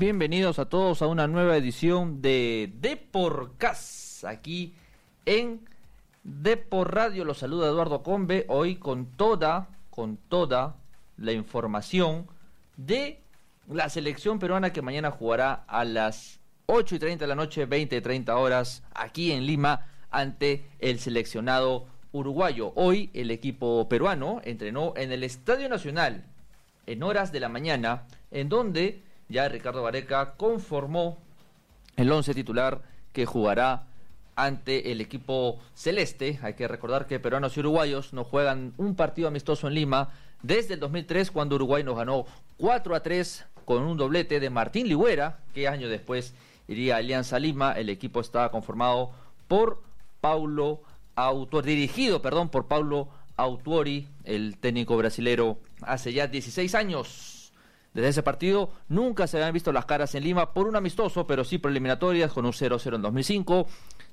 Bienvenidos a todos a una nueva edición de Deporcast aquí en Depor Radio. Los saluda Eduardo Combe hoy con toda, con toda la información de la selección peruana que mañana jugará a las 8 y 30 de la noche, 20 y 30 horas aquí en Lima ante el seleccionado uruguayo. Hoy el equipo peruano entrenó en el Estadio Nacional en horas de la mañana, en donde ya Ricardo Vareca conformó el once titular que jugará ante el equipo celeste. Hay que recordar que peruanos y uruguayos no juegan un partido amistoso en Lima desde el 2003 cuando Uruguay nos ganó 4 a 3 con un doblete de Martín Ligüera, que años después iría a Alianza Lima. El equipo estaba conformado por Paulo Autor, dirigido, perdón, por Paulo Autuori, el técnico brasilero, hace ya 16 años. Desde ese partido nunca se habían visto las caras en Lima por un amistoso, pero sí por eliminatorias, con un 0-0 en 2005,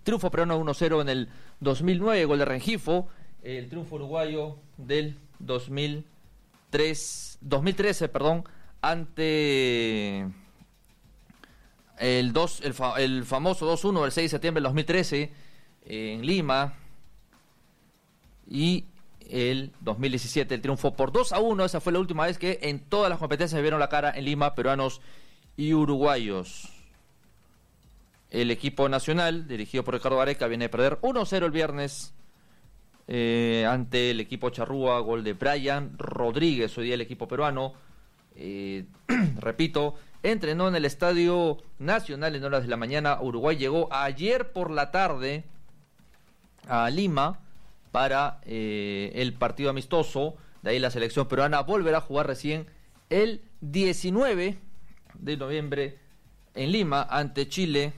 triunfo peruano 1-0 en el 2009, gol de Rengifo, el triunfo uruguayo del 2003, 2013, perdón, ante el, 2, el, el famoso 2-1 del 6 de septiembre del 2013 en Lima. Y el 2017 el triunfo por 2 a 1. Esa fue la última vez que en todas las competencias vieron la cara en Lima peruanos y uruguayos. El equipo nacional, dirigido por Ricardo Areca, viene a perder 1-0 el viernes eh, ante el equipo Charrúa, gol de Brian Rodríguez, hoy día el equipo peruano. Eh, repito, entrenó en el Estadio Nacional en horas de la mañana. Uruguay llegó ayer por la tarde a Lima para eh, el partido amistoso. De ahí la selección peruana volverá a jugar recién el 19 de noviembre en Lima ante Chile.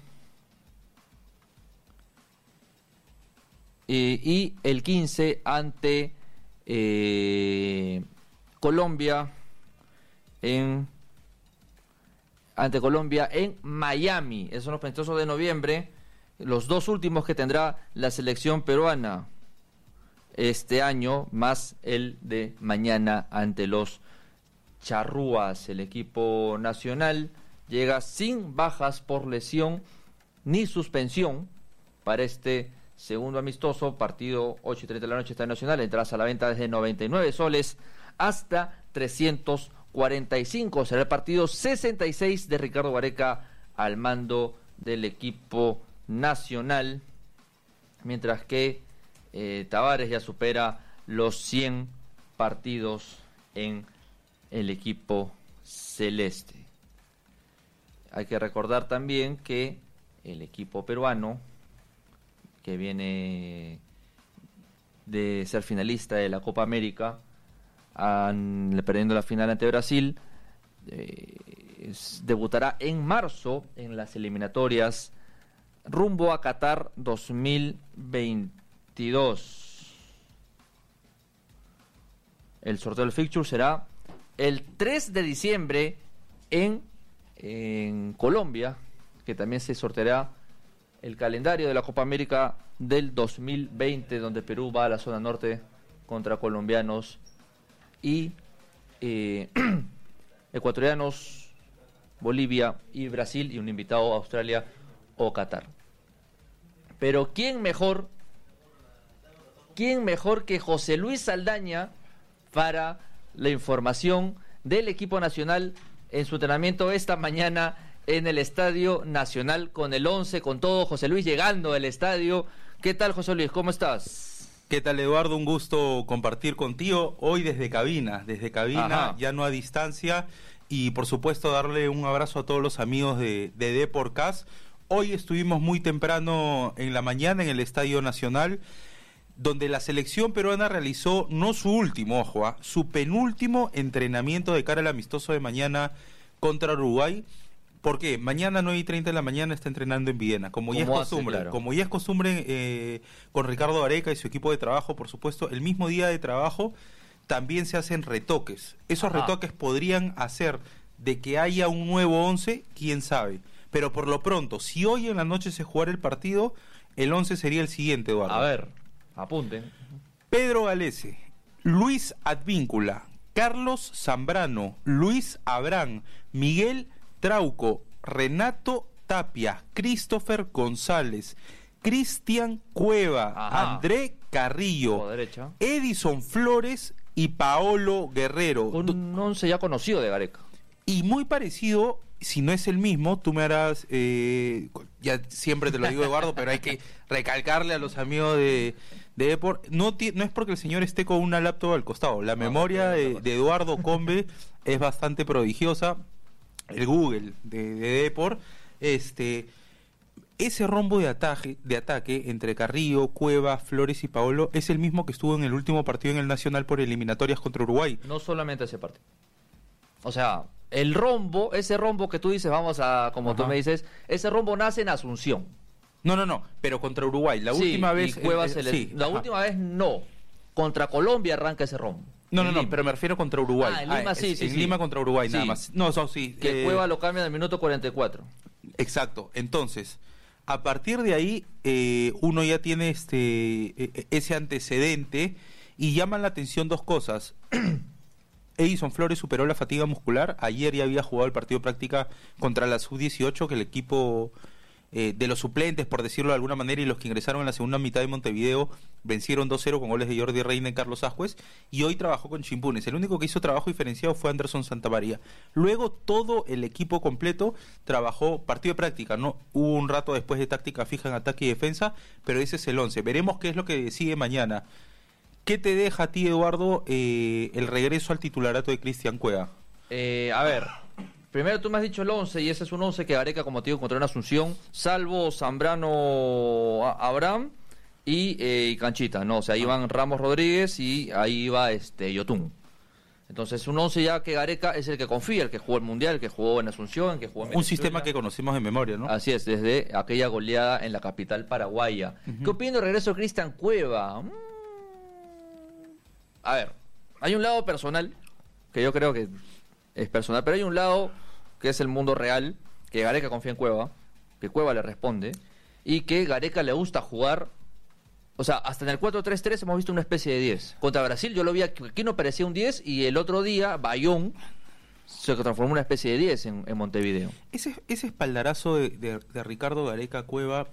Eh, y el 15 ante eh, Colombia en ante Colombia en Miami. Esos son los amistosos de noviembre. Los dos últimos que tendrá la selección peruana este año, más el de mañana ante los Charrúas. El equipo nacional llega sin bajas por lesión ni suspensión para este segundo amistoso, partido 8 y 30 de la noche está nacional, entras a la venta desde 99 soles hasta 345. Será el partido 66 de Ricardo Vareca al mando del equipo nacional, mientras que eh, Tavares ya supera los 100 partidos en el equipo celeste. Hay que recordar también que el equipo peruano, que viene de ser finalista de la Copa América, perdiendo la final ante Brasil, eh, debutará en marzo en las eliminatorias rumbo a Qatar 2020 el sorteo del fixture será el 3 de diciembre en, Colombia, que también se sorteará el calendario de la Copa América del 2020, donde Perú va a la zona norte contra colombianos y eh, ecuatorianos, Bolivia y Brasil, y un invitado a Australia o Qatar. Pero ¿quién mejor ¿quién mejor que José Luis Saldaña para la información del equipo nacional en su entrenamiento esta mañana en el Estadio Nacional con el 11, con todo José Luis llegando al estadio. ¿Qué tal José Luis? ¿Cómo estás? ¿Qué tal Eduardo? Un gusto compartir contigo hoy desde cabina, desde cabina, ya no a distancia y por supuesto darle un abrazo a todos los amigos de, de Deporcast. Hoy estuvimos muy temprano en la mañana en el Estadio Nacional donde la selección peruana realizó no su último, ojo, ¿ah? su penúltimo entrenamiento de cara al amistoso de mañana contra Uruguay. porque Mañana 9 y 30 de la mañana está entrenando en Viena, como ya es costumbre. Como ya es costumbre eh, con Ricardo Areca y su equipo de trabajo, por supuesto, el mismo día de trabajo también se hacen retoques. Esos retoques podrían hacer de que haya un nuevo 11, quién sabe. Pero por lo pronto, si hoy en la noche se jugara el partido, el 11 sería el siguiente, Eduardo. A ver. Apunten. Pedro Galese, Luis Advíncula, Carlos Zambrano, Luis Abrán, Miguel Trauco, Renato Tapia, Christopher González, Cristian Cueva, André Carrillo, Edison Flores y Paolo Guerrero. Un once ya conocido de Gareca. Y muy parecido, si no es el mismo, tú me harás, eh, ya siempre te lo digo Eduardo, pero hay que recalcarle a los amigos de, de no, no es porque el señor esté con una laptop al costado, la memoria de, Eduardo Combe es bastante prodigiosa, el Google de, de Depor, este ese rombo de ataque, de ataque entre Carrillo, Cueva, Flores y Paolo es el mismo que estuvo en el último partido en el Nacional por eliminatorias contra Uruguay. No solamente ese partido. O sea, el rombo, ese rombo que tú dices, vamos a, como tú me dices, ese rombo nace en Asunción. No, no, no, pero contra Uruguay. La última vez. Cueva eh, sí, la última vez no. Contra Colombia arranca ese rombo. No, no, no, pero me refiero contra Uruguay. Ah, en Lima ah, sí, sí. En Lima contra Uruguay, nada más. No, eso sí. Que eh, Cueva lo cambia en el minuto 44. Exacto. Entonces, a partir de ahí eh, uno ya tiene este e, e, ese antecedente y llaman la atención dos cosas. Edison Flores superó la fatiga muscular. Ayer ya había jugado el partido de práctica contra la sub-18 que el equipo eh, de los suplentes, por decirlo de alguna manera, y los que ingresaron en la segunda mitad de Montevideo vencieron 2-0 con goles de Jordi Reina y Carlos Ajuez, y hoy trabajó con Chimpunes. El único que hizo trabajo diferenciado fue Anderson Santamaría. Luego todo el equipo completo trabajó partido de práctica, ¿no? Hubo un rato después de táctica fija en ataque y defensa, pero ese es el 11. Veremos qué es lo que sigue mañana. ¿Qué te deja a ti, Eduardo, eh, el regreso al titularato de Cristian Cueva? Eh, a ver, Primero tú me has dicho el 11 y ese es un 11 que Areca, como te digo, encontró en Asunción, salvo Zambrano Abraham eh, y, Canchita, ¿no? O sea, ahí van Ramos Rodríguez y ahí va este Yotun. Entonces, un 11 ya que Gareca es el que confía, el que jugó el Mundial, el que jugó en Asunción, el que jugó en Un sistema que conocimos en memoria, ¿no? Así es, desde aquella goleada en la capital paraguaya. ¿Qué opina del regreso de Cristian Cueva? Mm. A ver, hay un lado personal que yo creo que es personal, pero hay un lado que es el mundo real, que Gareca confía en Cueva, que Cueva le responde, y que Gareca le gusta jugar. O sea, hasta en el 4-3-3 hemos visto una especie de 10. Contra Brasil yo lo vi aquí no parecía un 10 y el otro día Bayón se transformó en una especie de 10 en, Montevideo. Ese, ese espaldarazo de, de, Ricardo Gareca Cueva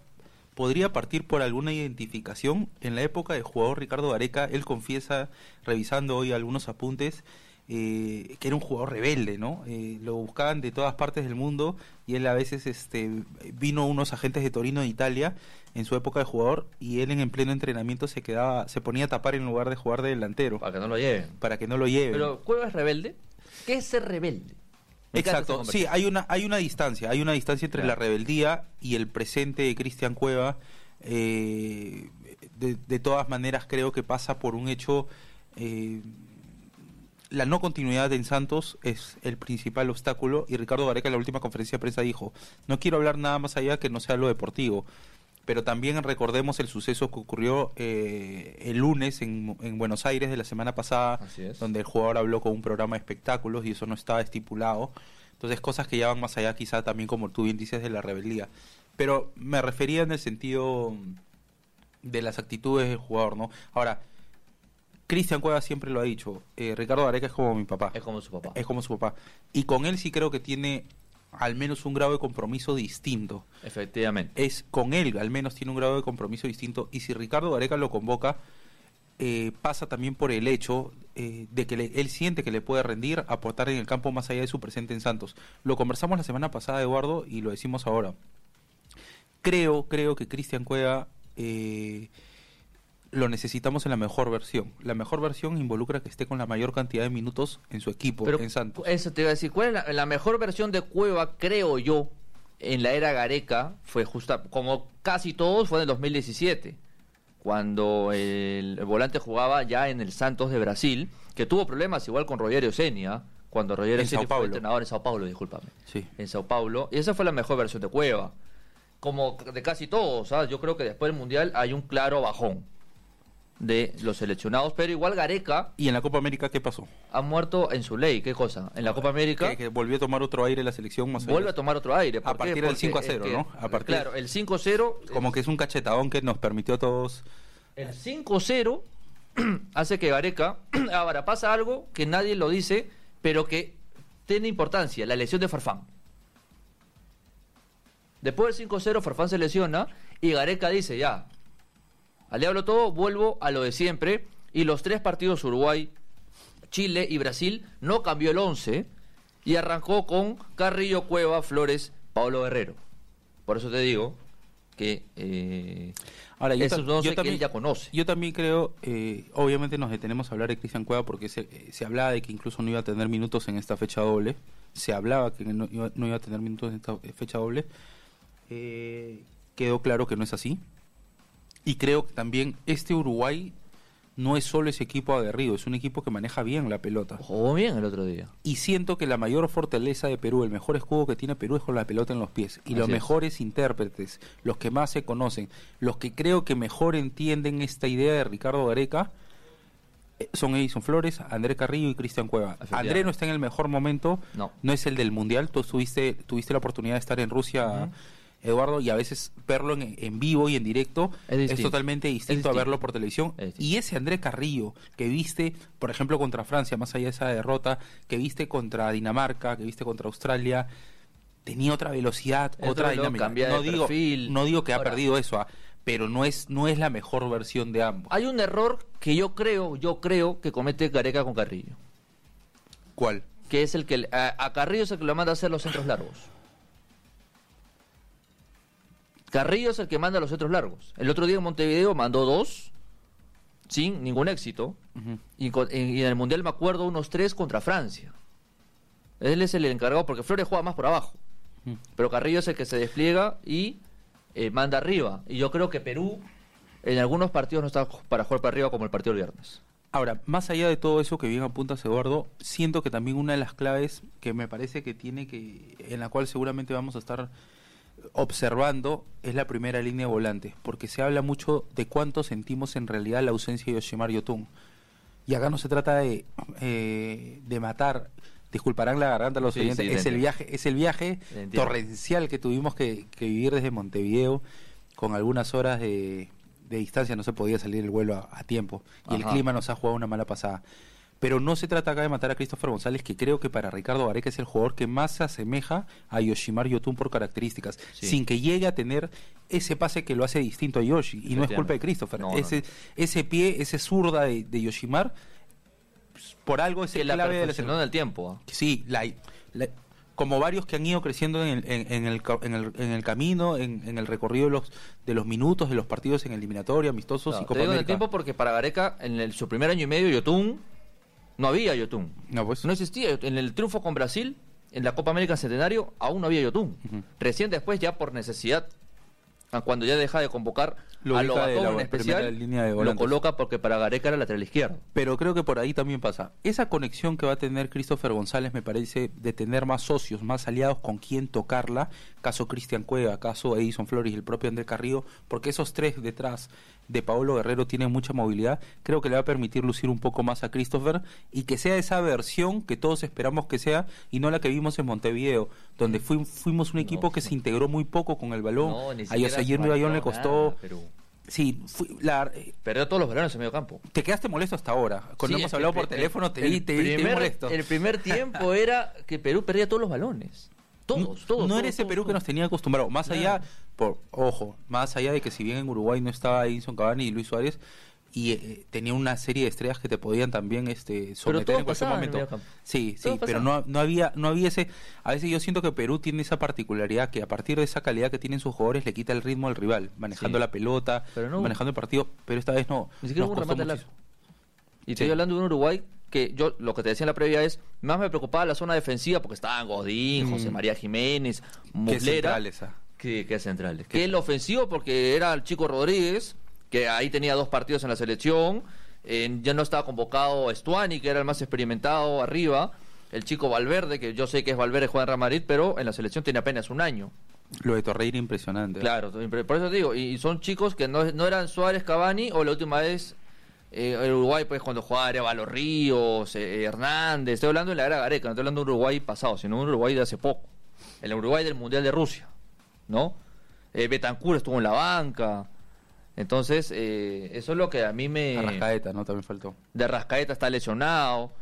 podría partir por alguna identificación. En la época del jugador Ricardo Gareca, él confiesa, revisando hoy algunos apuntes, eh, que era un jugador rebelde, ¿no? Eh, lo buscaban de todas partes del mundo y él a veces este, vino unos agentes de Torino de Italia en su época de jugador y él en, pleno entrenamiento se quedaba, se ponía a tapar en lugar de jugar de delantero. Para que no lo lleven. Para que no lo lleven. Pero ¿Cueva es rebelde? ¿Qué es ser rebelde? Exacto, sí, hay una, hay una distancia, hay una distancia entre la rebeldía y el presente de Cristian Cueva. Eh, de, de, todas maneras creo que pasa por un hecho eh, la no continuidad en Santos es el principal obstáculo y Ricardo Gareca en la última conferencia de prensa dijo, no quiero hablar nada más allá que no sea lo deportivo, pero también recordemos el suceso que ocurrió eh, el lunes en, en, Buenos Aires de la semana pasada, donde el jugador habló con un programa de espectáculos y eso no estaba estipulado. Entonces cosas que ya van más allá quizá también como tú bien dices de la rebeldía. Pero me refería en el sentido de las actitudes del jugador, ¿no? Ahora, Cristian Cueva siempre lo ha dicho, eh, Ricardo Areca es como mi papá. Es como su papá. Es como su papá. Y con él sí creo que tiene al menos un grado de compromiso distinto. Efectivamente. Es con él, al menos tiene un grado de compromiso distinto. Y si Ricardo Areca lo convoca, eh, pasa también por el hecho eh, de que él siente que le puede rendir, aportar en el campo más allá de su presente en Santos. Lo conversamos la semana pasada, Eduardo, y lo decimos ahora. Creo, creo que Cristian Cueva eh, lo necesitamos en la mejor versión. La mejor versión involucra que esté con la mayor cantidad de minutos en su equipo, en Santos. Eso te iba a decir, ¿cuál es la, mejor versión de Cueva, creo yo, en la era Gareca? Fue justa, como casi todos, fue en el 2017, cuando el, volante jugaba ya en el Santos de Brasil, que tuvo problemas igual con Rogerio Senia, cuando Rogerio Senia fue entrenador en Sao Paulo, discúlpame. Sí. En Sao Paulo, y esa fue la mejor versión de Cueva. Como de casi todos, ¿sabes? yo creo que después del Mundial hay un claro bajón de los seleccionados, pero igual Gareca. ¿Y en la Copa América qué pasó? Ha muerto en su ley, ¿qué cosa? En la Copa América. Que, volvió a tomar otro aire la selección más Vuelve a tomar otro aire. A partir del 5 a 0, ¿no? A partir, claro, el 5 a 0. Como que es un cachetadón que nos permitió a todos. El 5 a 0 hace que Gareca. Ahora pasa algo que nadie lo dice, pero que tiene importancia: la lesión de Farfán. Después del 5-0, Farfán se lesiona y Gareca dice, ya, al diablo todo, vuelvo a lo de siempre. Y los tres partidos Uruguay, Chile y Brasil no cambió el 11 y arrancó con Carrillo, Cueva, Flores, Pablo Guerrero. Por eso te digo que eh, Ahora, yo, también, ya conoce. Yo también creo, eh, obviamente nos detenemos a hablar de Cristian Cueva porque se, eh, se, hablaba de que incluso no iba a tener minutos en esta fecha doble. Se hablaba que no iba, no iba a tener minutos en esta fecha doble. quedó claro que no es así. Y creo que también este Uruguay no es solo ese equipo aguerrido, es un equipo que maneja bien la pelota. Jugó bien el otro día. Y siento que la mayor fortaleza de Perú, el mejor escudo que tiene Perú es con la pelota en los pies. Y los mejores intérpretes, los que más se conocen, los que creo que mejor entienden esta idea de Ricardo Gareca, eh, son Edison Flores, André Carrillo y Cristian Cueva. André no está en el mejor momento, no, no es el del Mundial, tú tuviste, tuviste la oportunidad de estar en Rusia. Eduardo, y a veces verlo en, vivo y en directo es, totalmente distinto, a verlo por televisión. Y ese André Carrillo que viste, por ejemplo, contra Francia, más allá de esa derrota, que viste contra Dinamarca, que viste contra Australia, tenía otra velocidad, otra dinámica. No digo, no digo que ha perdido eso, ah, pero no es, no es la mejor versión de ambos. Hay un error que yo creo, yo creo que comete Gareca con Carrillo. ¿Cuál? Que es el que a, a Carrillo es el que lo manda a hacer los centros largos. Carrillo es el que manda los centros largos. El otro día en Montevideo mandó dos, sin ningún éxito. y, en el Mundial me acuerdo unos tres contra Francia. Él es el encargado porque Flores juega más por abajo. Pero Carrillo es el que se despliega y eh, manda arriba. Y yo creo que Perú en algunos partidos no está para jugar para arriba como el partido del viernes. Ahora, más allá de todo eso que bien apunta Eduardo, siento que también una de las claves que me parece que tiene que, en la cual seguramente vamos a estar observando es la primera línea de volante, porque se habla mucho de cuánto sentimos en realidad la ausencia de Yoshimar Yotun. Y acá no se trata de, eh, de matar, disculparán la garganta los oyentes, es, el viaje, es el viaje torrencial que tuvimos que, vivir desde Montevideo, con algunas horas de, distancia no se podía salir el vuelo a, tiempo, y el clima nos ha jugado una mala pasada. Pero no se trata acá de matar a Christopher González, que creo que para Ricardo Gareca es el jugador que más se asemeja a Yoshimar Yotun por características, sin que llegue a tener ese pase que lo hace distinto a Yoshi. Y no es culpa de Christopher. ese, ese pie, ese zurda de, Yoshimar, pues, por algo es el clave de la del tiempo. ¿ah? Sí, la, como varios que han ido creciendo en el, en, el, en el, en el camino, en, el recorrido de los, de los minutos de los partidos en eliminatoria, amistosos y Copa te el tiempo porque para Gareca, en su primer año y medio, Yotun no había Yotun. No, pues. no existía. En el triunfo con Brasil, en la Copa América Centenario, aún no había Yotun. Recién después, ya por necesidad, cuando ya deja de convocar lo a Lobatón en especial, lo coloca porque para Gareca era lateral izquierdo. Pero creo que por ahí también pasa. Esa conexión que va a tener Christopher González me parece de tener más socios, más aliados con quien tocarla, caso Cristian Cueva, caso Edison Flores y el propio André Carrillo, porque esos tres detrás de Paolo Guerrero tiene mucha movilidad, creo que le va a permitir lucir un poco más a Christopher y que sea esa versión que todos esperamos que sea y no la que vimos en Montevideo, donde fuimos un equipo que se integró muy poco con el balón. a Yosayir Bayón le costó... Sí, la, eh, perdió todos los balones en medio campo. Te quedaste molesto hasta ahora. Cuando hemos hablado por teléfono te vi, te, molesto. El primer tiempo era que Perú perdía todos los balones. Todos, todos. No era ese Perú que nos tenía acostumbrado. Más allá, por ojo, más allá de que si bien en Uruguay no estaba Edison Cavani y Luis Suárez, y eh, tenía una serie de estrellas que te podían también este someter en cualquier momento. Sí, sí, pero no, no había no había ese a veces yo siento que Perú tiene esa particularidad que a partir de esa calidad que tienen sus jugadores le quita el ritmo al rival, manejando la pelota, manejando el partido, pero esta vez no. Ni siquiera un remate Y estoy hablando de un Uruguay que yo lo que te decía en la previa es, más me preocupaba la zona defensiva porque estaban Godín, José mm. María Jiménez, Muslera. Que, que centrales. Que el ofensivo porque era el chico Rodríguez, que ahí tenía dos partidos en la selección, ya no estaba convocado Stuani, que era el más experimentado arriba, el chico Valverde, que yo sé que es Valverde, juega en Real Madrid, pero en la selección tiene apenas un año. Lo de Torreira impresionante. Claro, por eso te digo, y son chicos que no, no eran Suárez Cavani o la última vez eh, el Uruguay, pues cuando jugaba Arevalo Ríos, eh, Hernández, estoy hablando de la era Gareca, no estoy hablando de un Uruguay pasado, sino de un Uruguay de hace poco. El Uruguay del Mundial de Rusia, ¿no? Eh, Betancur estuvo en la banca. Entonces, eh, eso es lo que a mí me. Rascaeta, ¿no? También faltó. De Rascaeta está lesionado.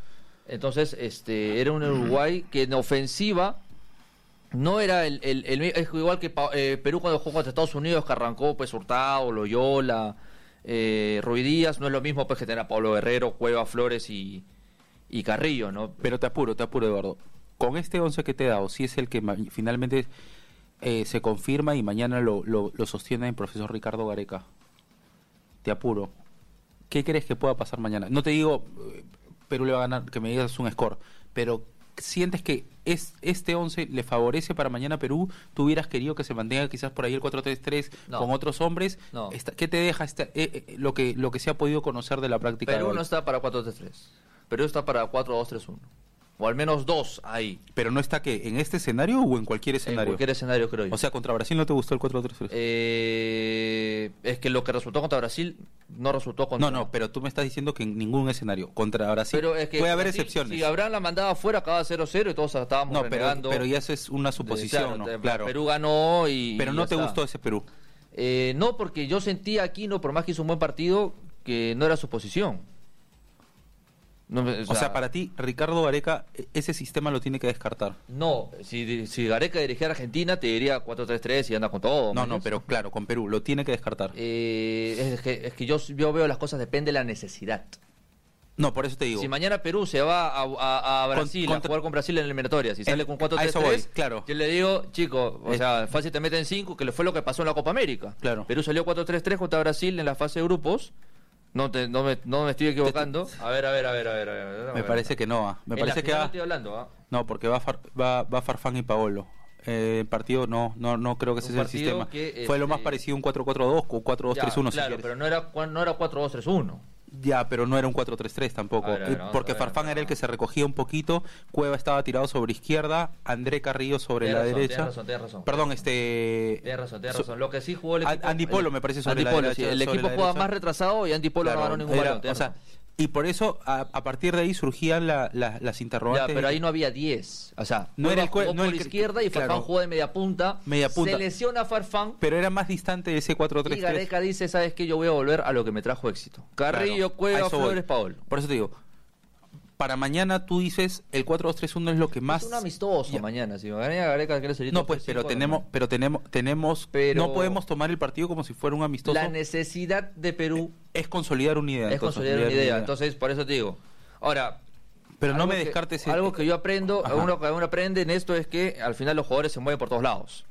Entonces, este, era un Uruguay que en ofensiva no era el, el, es igual que eh, Perú cuando jugó contra Estados Unidos que arrancó pues Hurtado, Loyola, eh, Díaz, no es lo mismo pues que tener a Pablo Guerrero, Cueva, Flores y, y Carrillo, ¿no? Pero te apuro, te apuro Eduardo. Con este 11 que te he dado, si es el que finalmente eh, se confirma y mañana lo, lo, sostiene el profesor Ricardo Gareca. Te apuro. ¿Qué crees que pueda pasar mañana? No te digo eh, Perú le va a ganar, que me digas un score, pero sientes que es, este 11 le favorece para mañana Perú? ¿Tú hubieras querido que se mantenga quizás por ahí el 4-3-3 con otros hombres? No. ¿Qué te deja eh, lo, que, lo que se ha podido conocer de la práctica? Perú no está para 4-3-3. Perú está para 4-2-3-1. O al menos dos ahí. ¿Pero no está que ¿En este escenario o en cualquier escenario? En cualquier escenario, creo yo. O sea, ¿contra Brasil no te gustó el 4-3-3? Eh, es que lo que resultó contra Brasil no resultó contra... No, no, pero tú me estás diciendo que en ningún escenario contra Brasil pero es que puede haber excepciones. Si Abraham la mandaba afuera, acaba 0-0 y todos estábamos No, pero, pero, ya eso es una suposición, ¿no? Claro. Perú ganó y... Pero no te gustó ese Perú. Eh, no, porque yo sentía aquí, no por más que hizo un buen partido, que no era su posición o, sea, para ti, Ricardo Gareca, e, ese sistema lo tiene que descartar. No, si, si Gareca dirigiera a Argentina, te diría 4-3-3 y anda con todo. No, no, pero claro, con Perú, lo tiene que descartar. Eh, es que, es que yo, yo veo las cosas, depende de la necesidad. No, por eso te digo. Si mañana Perú se va a, Brasil a jugar con Brasil en el eliminatorias y sale con 4-3-3, claro. yo le digo, chico, o sea, fácil te meten 5, que fue lo que pasó en la Copa América. Claro. Perú salió 4-3-3 contra Brasil en la fase de grupos no, te, no, me, no me estoy equivocando. A ver, a ver, a ver, a ver. me parece que no. Me parece que va, estoy hablando, ¿ah? No, porque va, va, va Farfán y Paolo. Eh, el partido no, no, no creo que ese sea el sistema. Fue lo más este, parecido un 4-4-2 o 4-2-3-1. Claro, pero no era, no era 4-2-3-1. Ya, pero no era un 4-3-3 tampoco. porque Farfán era el que se recogía un poquito, Cueva estaba tirado sobre izquierda, André Carrillo sobre la derecha. Tienes razón, tienes razón. Perdón, este. Tienes razón, tienes razón. Lo que sí jugó el equipo. Andy Polo me parece sobre la derecha. el equipo jugaba más retrasado y Andy Polo no ganó ningún balón. O sea, y por eso, a, partir de ahí surgían las interrogantes. Ya, pero ahí no había 10. O sea, no era el jugó no por el, izquierda y Farfán jugó de media punta. Media punta. Se lesiona Farfán. Pero era más distante de ese 4-3-3. Y Gareca dice, ¿sabes qué? Yo voy a volver a lo que me trajo éxito. Carrillo, Cueva, Flores, Paul. Por eso te digo, para mañana tú dices el 4-2-3-1 es lo que más es un amistoso mañana si Gareca quiere ser no pues pero tenemos pero tenemos tenemos no podemos tomar el partido como si fuera un amistoso. La necesidad de Perú es consolidar una idea es consolidar, una, idea. entonces por eso te digo. Ahora pero no me descartes algo que yo aprendo uno que uno aprende en esto es que al final los jugadores se mueven por todos lados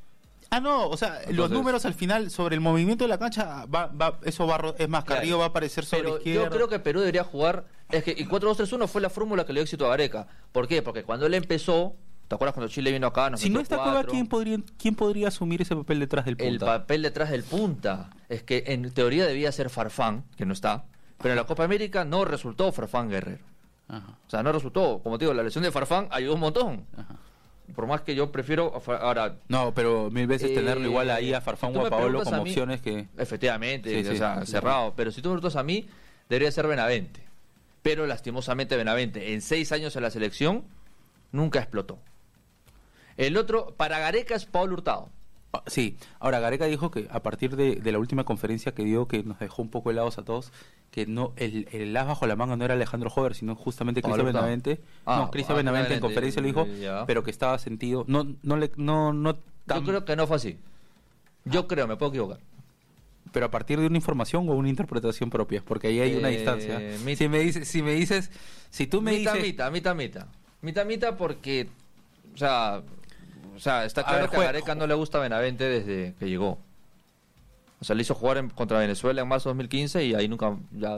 Ah, no, o sea, los números al final sobre el movimiento de la cancha, va, va, eso va, es más, Carrillo va a aparecer sobre pero izquierda. Yo creo que Perú debería jugar, es que y 4-2-3-1 fue la fórmula que le dio éxito a Gareca. ¿Por qué? Porque cuando él empezó, ¿Te acuerdas cuando Chile vino acá? si no está Cueva, ¿quién podría, ¿quién podría asumir ese papel detrás del punta? El papel detrás del punta. Es que en teoría debía ser Farfán, que no está. Pero en la Copa América no resultó Farfán Guerrero. O sea, no resultó. Como te digo, la lesión de Farfán ayudó un montón. Ajá. Por más que yo prefiero ahora. No, pero mil veces tenerlo igual ahí a Farfán o a Paolo como opciones que. Efectivamente, o sea, cerrado. Pero si tú me preguntas a mí, debería ser Benavente. Pero lastimosamente Benavente, en seis años en la selección, nunca explotó. El otro, para Gareca, es Pablo Hurtado. Ah, sí, ahora Gareca dijo que a partir de, la última conferencia que dio, que nos dejó un poco helados a todos, que no el, el as bajo la manga no era Alejandro Hover, sino justamente Cristian Benavente. Ah, no, Cristian Benavente en conferencia lo dijo, pero que estaba sentido. No, no le, no, no Yo creo que no fue así. Yo ah. creo, me puedo equivocar. Pero a partir de una información o una interpretación propia, porque ahí hay una eh, distancia. si me dices, si me dices, si tú me mita, dices, mita, mita, mita, mita, mita, porque, o sea, o sea, está claro que a Gareca no le gusta Benavente desde que llegó. O sea, le hizo jugar contra Venezuela en marzo de 2015 y ahí nunca, ya,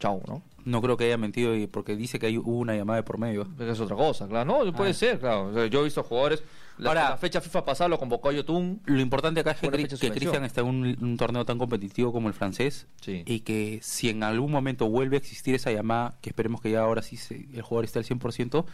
chao, ¿no? No creo que haya mentido porque dice que hay, hubo una llamada de por medio. Es otra cosa, claro. No, puede ah. ser, claro. yo he visto jugadores. La, Ahora, la fecha FIFA pasada lo convocó a Yotun. Lo importante acá es que, Cristian está en un, torneo tan competitivo como el francés. Y que si en algún momento vuelve a existir esa llamada, que esperemos que ya ahora sí el jugador esté al 100%,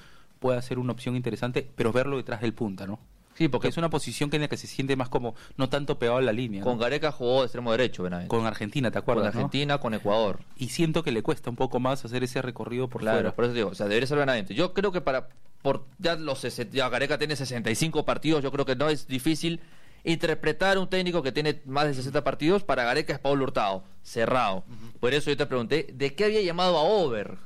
pueda ser una opción interesante, pero verlo detrás del punta, ¿no? Sí, porque es una posición que en la que se siente más como no tanto pegado a la línea. Con Gareca jugó de extremo derecho, Benavente. Con Argentina, ¿te acuerdas? Con Argentina, con Ecuador. Y siento que le cuesta un poco más hacer ese recorrido por claro, por eso digo, o sea, debería ser Benavente. Yo creo que para por ya los ya Gareca tiene 65 partidos, yo creo que no es difícil interpretar un técnico que tiene más de 60 partidos, para Gareca es Pablo Hurtado, cerrado. Por eso yo te pregunté, ¿de qué había llamado a Over?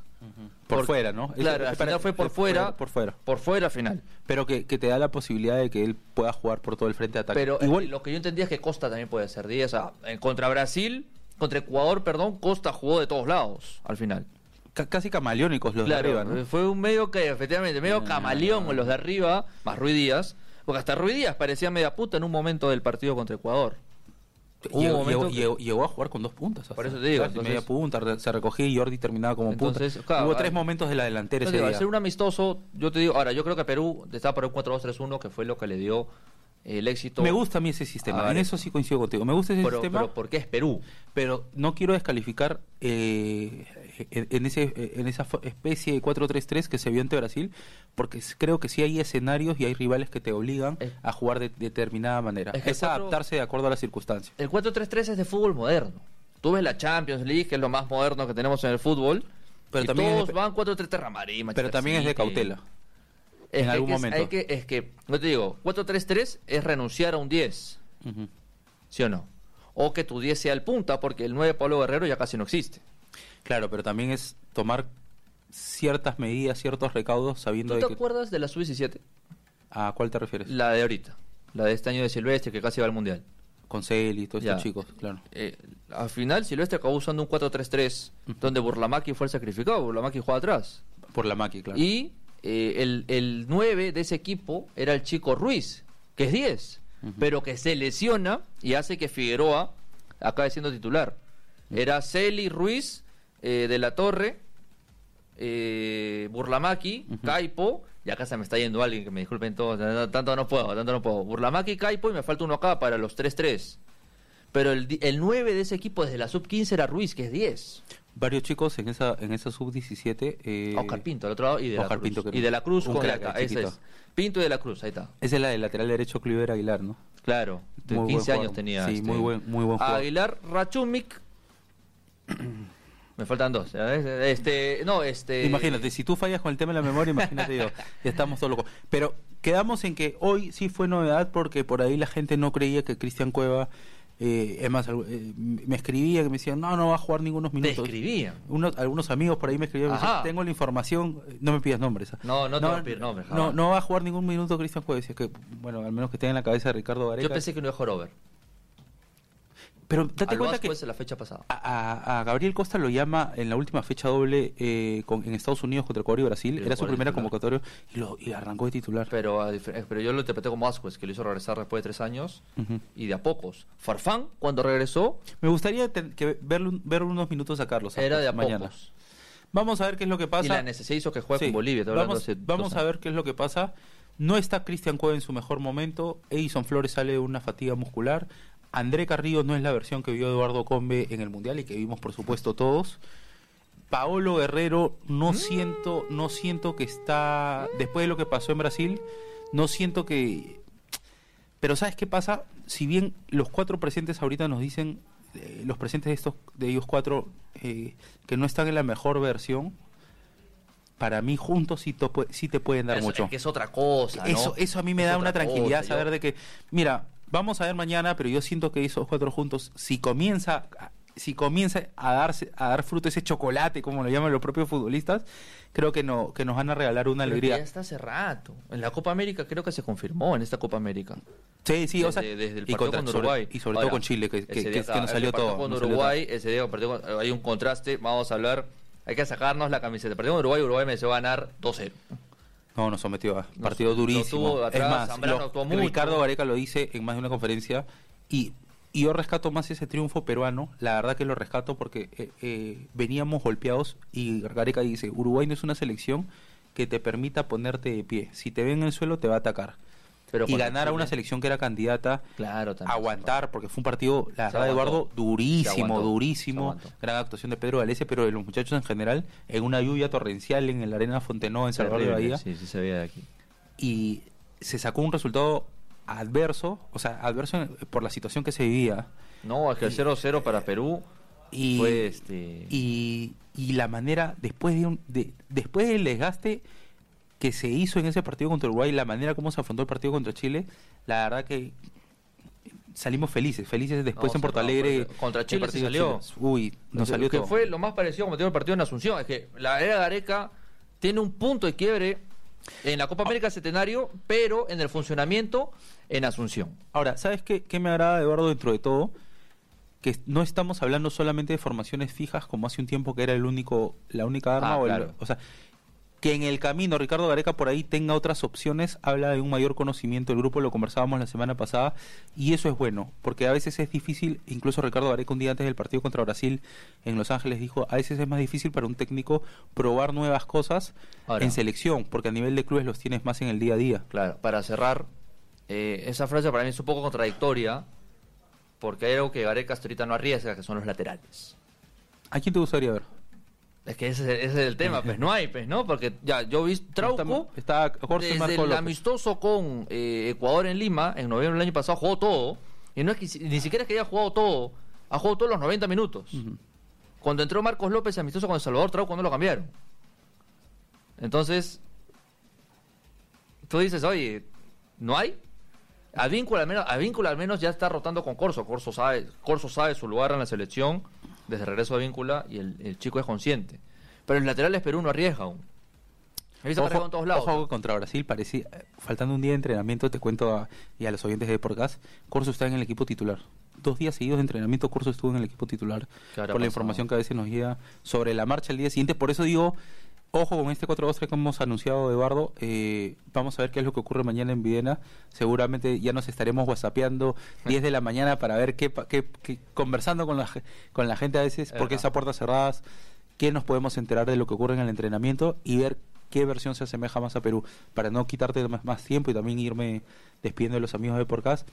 Por, fuera, ¿no? Claro, al final fue por fuera. Por fuera. Por fuera al final. Pero que, te da la posibilidad de que él pueda jugar por todo el frente de ataque. Pero Igual... lo que yo entendía es que Costa también puede ser 10. O sea, contra Brasil, contra Ecuador, perdón, Costa jugó de todos lados al final. casi camaleónicos los de arriba, ¿no? Fue un medio que, efectivamente, medio ah. camaleón los de arriba, más Ruiz Díaz. Porque hasta Ruiz Díaz parecía media puta en un momento del partido contra Ecuador. Llegó, a jugar con dos puntas. Por eso te digo. media punta, se recogía y Jordi terminaba como punta. Hubo tres momentos de la delantera ese Al ser un amistoso, yo te digo, ahora yo creo que Perú estaba por el 4-2-3-1, que fue lo que le dio el éxito. Me gusta a mí ese sistema, en eso sí coincido contigo. Me gusta ese sistema. Pero porque es Perú. Pero no quiero descalificar eh, en, ese, en esa especie de 4-3-3 que se vio ante Brasil, porque creo que sí hay escenarios y hay rivales que te obligan a jugar de, determinada manera. Es, adaptarse de acuerdo a las circunstancias. El 4-3-3 es de fútbol moderno. Tú ves la Champions League, que es lo más moderno que tenemos en el fútbol. Pero también todos van 4-3-3 Pero también es de cautela. En algún momento. que, es que, no te digo, 4-3-3 es renunciar a un 10. ¿Sí o no? O que tu 10 sea el punta, porque el 9 Pablo Guerrero ya casi no existe. Claro, pero también es tomar ciertas medidas, ciertos recaudos, sabiendo ¿Tú te acuerdas de la sub-17? ¿A cuál te refieres? La de ahorita, la de este año de Silvestre, que casi va al Mundial. Con Celi y todos estos chicos, claro. Eh, al final, Silvestre acabó usando un 4-3-3, donde Burlamaki fue el sacrificado, Burlamaki jugaba atrás. Burlamaki, claro. Y eh, el, el 9 de ese equipo era el chico Ruiz, que es 10, pero que se lesiona y hace que Figueroa acabe siendo titular. Era Celi, Ruiz, eh, de la Torre, eh, Burlamaki, Caipo, y acá se me está yendo alguien que me disculpen todos, tanto no puedo, tanto no puedo. Burlamaki, Caipo y me falta uno acá para los 3-3. Pero el, el 9 de ese equipo desde la sub-15 era Ruiz, que es 10. Varios chicos en esa en esa sub-17. Eh... Oscar Pinto, al otro lado, y de, la Cruz. y de la Cruz con es. Pinto y de la Cruz, ahí está. Esa es la del lateral derecho Cliver Aguilar, ¿no? Claro, 15 años tenía. Sí, muy este, buen, muy buen jugador. Aguilar, Rachumik. Me faltan dos. Este, no, este. Imagínate, si tú fallas con el tema de la memoria, imagínate yo, ya estamos todos locos. Pero quedamos en que hoy sí fue novedad porque por ahí la gente no creía que Cristian Cueva. Eh, es más, eh, me escribía que me decían, no, no va a jugar ningunos minutos. ¿Te escribían? algunos amigos por ahí me escribían, tengo la información, no me pidas nombres. ¿ah? No, no te voy a pedir nombres. No, no va a jugar ningún minuto Cristian que, bueno, al menos que tenga en la cabeza de Ricardo Gareca. Yo pensé que no iba a jugar over. Pero date cuenta que la fecha pasada. A, Gabriel Costa lo llama en la última fecha doble eh, con, en Estados Unidos contra Ecuador y Brasil. Era su primera convocatoria y, lo, y arrancó de titular. Pero, pero yo lo interpreté como Ascuez, que lo hizo regresar después de tres años y de a pocos. Farfán, cuando regresó. Me gustaría que verlo, ver unos minutos a Carlos. Era de a mañana. Vamos a ver qué es lo que pasa. Y la NSC hizo que juegue con Bolivia. Vamos, vamos a ver qué es lo que pasa. No está Cristian Cueva en su mejor momento. Edison Flores sale de una fatiga muscular. André Carrillo no es la versión que vio Eduardo Combe en el Mundial y que vimos por supuesto todos. Paolo Guerrero no mm. siento, no siento que está, después de lo que pasó en Brasil, no siento que... Pero ¿sabes qué pasa? Si bien los cuatro presentes ahorita nos dicen, eh, los presentes de, estos, de ellos cuatro, eh, que no están en la mejor versión, para mí juntos sí, te pueden dar mucho. Es que es otra cosa. Eso, eso a mí me da una tranquilidad saber de que, mira, vamos a ver mañana, pero yo siento que esos cuatro juntos, si comienza, si comienza a darse, a dar fruto ese chocolate, como lo llaman los propios futbolistas, creo que no, que nos van a regalar una alegría. Ya está hace rato. En la Copa América creo que se confirmó en esta Copa América. Sí, sí, o sea, desde el partido y contra, con Uruguay. y sobre todo con Chile, que, que, nos salió todo. Con Uruguay, ese día hay un contraste, vamos a hablar, hay que sacarnos la camiseta. Partido con Uruguay, Uruguay me va a ganar 2-0. No, nos sometió a partido durísimo. es más, Ricardo Gareca lo dice en más de una conferencia y, yo rescato más ese triunfo peruano. La verdad que lo rescato porque eh, eh, veníamos golpeados y Gareca dice, Uruguay no es una selección que te permita ponerte de pie. Si te ven en el suelo te va a atacar y ganar a una selección que era candidata, claro, aguantar, porque fue un partido, la verdad, Eduardo, durísimo, durísimo, gran actuación de Pedro Galese, pero de los muchachos en general, en una lluvia torrencial en la arena Fontenó, en Salvador de Bahía. Sí, sí, se veía de aquí. Y se sacó un resultado adverso, o sea, adverso por la situación que se vivía. No, es que el 0-0 para Perú y, fue este... y, y la manera, después de, un, de después del desgaste que se hizo en ese partido contra Uruguay, la manera como se afrontó el partido contra Chile, la verdad que salimos felices, felices después en Porto Alegre. Contra Chile se salió. Uy, nos salió que fue lo más parecido como el partido en Asunción, es que la era Gareca tiene un punto de quiebre en la Copa América Centenario, pero en el funcionamiento en Asunción. Ahora, ¿sabes qué, qué me agrada, Eduardo, dentro de todo? que no estamos hablando solamente de formaciones fijas como hace un tiempo que era el único la única arma Ah, o, el- claro. o sea que en el camino Ricardo Gareca por ahí tenga otras opciones habla de un mayor conocimiento del grupo lo conversábamos la semana pasada y eso es bueno porque a veces es difícil incluso Ricardo Gareca un día antes del partido contra Brasil en Los Ángeles dijo a veces es más difícil para un técnico probar nuevas cosas Ahora. en selección porque a nivel de clubes los tienes más en el día a día Claro, para cerrar, eh, esa frase para mí es un poco contradictoria, porque hay algo que Gareca hasta ahorita no arriesga, que son los laterales. ¿a quién te gustaría ver? Es que ese, es el- ese es el tema, pues no hay, pues, ¿no? Porque ya, yo vi Trauco, está, está Jorge desde Marco el amistoso con eh, Ecuador en Lima, en noviembre del año pasado, jugó todo, y no es que ni siquiera es que haya jugado todo, ha jugado todos los 90 minutos. Cuando entró Marcos López amistoso con El Salvador Trauco no lo cambiaron. Entonces, tú dices, oye, ¿no hay? Advíncula al menos, Advíncula al menos ya está rotando con Corso. Corso sabe, Corso sabe su lugar en la selección desde regreso de Advíncula y el, el chico es consciente. Pero en laterales Perú no arriesga aún. Arriesga en todos lados. ojo contra Brasil parecía, eh, faltando un día de entrenamiento, te cuento a, y a los oyentes de Podcast, Corso está en el equipo titular. Dos días seguidos de entrenamiento, Corso estuvo en el equipo titular. ¿Qué habrá Por la pasado? información que a veces nos llega sobre la marcha el día siguiente. Por eso digo, ojo con este 4-2-3 que hemos anunciado, Eduardo. Eh, vamos a ver qué es lo que ocurre mañana en Viena. Seguramente ya nos estaremos whatsappeando 10 de la mañana para ver qué, qué- qué- conversando con la, con la gente a veces, porque Ajá. esas puertas cerradas, qué nos podemos enterar de lo que ocurre en el entrenamiento y ver qué versión se asemeja más a Perú, para no quitarte más, más tiempo y también irme despidiendo de los amigos de Podcast.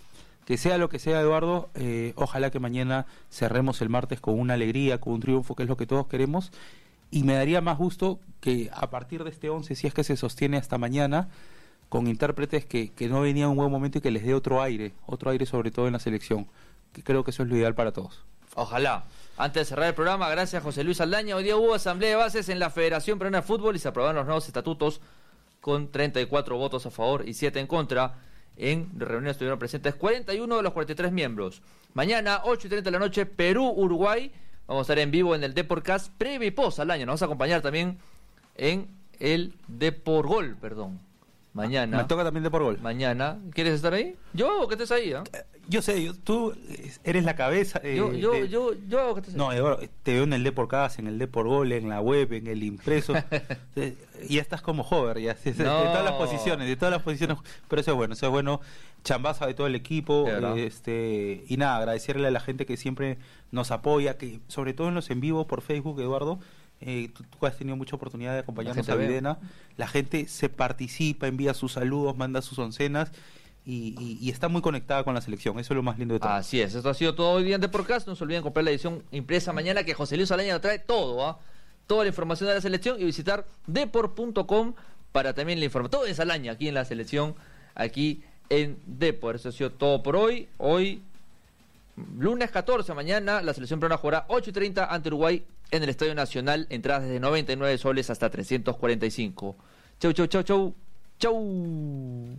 Que sea lo que sea, Eduardo, eh, ojalá que mañana cerremos el martes con una alegría, con un triunfo, que es lo que todos queremos. Y me daría más gusto que a partir de este 11, si es que se sostiene hasta mañana, con intérpretes que, que no venían en un buen momento y que les dé otro aire, otro aire sobre todo en la selección, que creo que eso es lo ideal para todos. Ojalá. Antes de cerrar el programa, gracias José Luis Aldaña. Hoy día hubo asamblea de bases en la Federación Peruana de Fútbol y se aprobaron los nuevos estatutos con 34 votos a favor y 7 en contra. En reunión estuvieron presentes 41 de los 43 miembros. Mañana, 8 y 30 de la noche, Perú-Uruguay. Vamos a estar en vivo en el Deportcast previo y post al año. Nos vas a acompañar también en el Deporgol, perdón. Mañana. Me toca también de por gol. Mañana. ¿Quieres estar ahí? Yo hago que estés ahí, ¿ah? Yo sé, yo- tú eres la cabeza. eh, Yo, yo, de- yo, yo hago que estés ahí. No, Eduardo, te veo en el D por Casa, en el D por Gol, en la web, en el impreso. Eh, y ya estás como hover, ya, de, de No. todas las posiciones, de todas las posiciones. Pero eso es bueno, eso es bueno. Chambaza de todo el equipo. De eh, este Y nada, agradecerle a la gente que siempre nos apoya, que sobre todo en los en vivo por Facebook, Eduardo. Eh, tú, tú has tenido mucha oportunidad de acompañarnos a. Videna. La gente se participa, envía sus saludos, manda sus oncenas. Y, y- y está muy conectada con la selección. Eso es lo más lindo de todo. Así es, esto ha sido todo hoy día en The Podcast. No se olviden comprar la edición impresa mañana que José Luis Alaña trae todo, ¿ah? toda la información de la selección y visitar deport.com para también la información. Todo es Alaña aquí en la selección, aquí en Depor. Eso ha sido todo por hoy. Hoy, lunes 14, mañana, la selección peruana jugará 8 y 30 ante Uruguay en el Estadio Nacional, entradas desde 99 soles hasta 345. Chau, chau, chau, chau. Chau.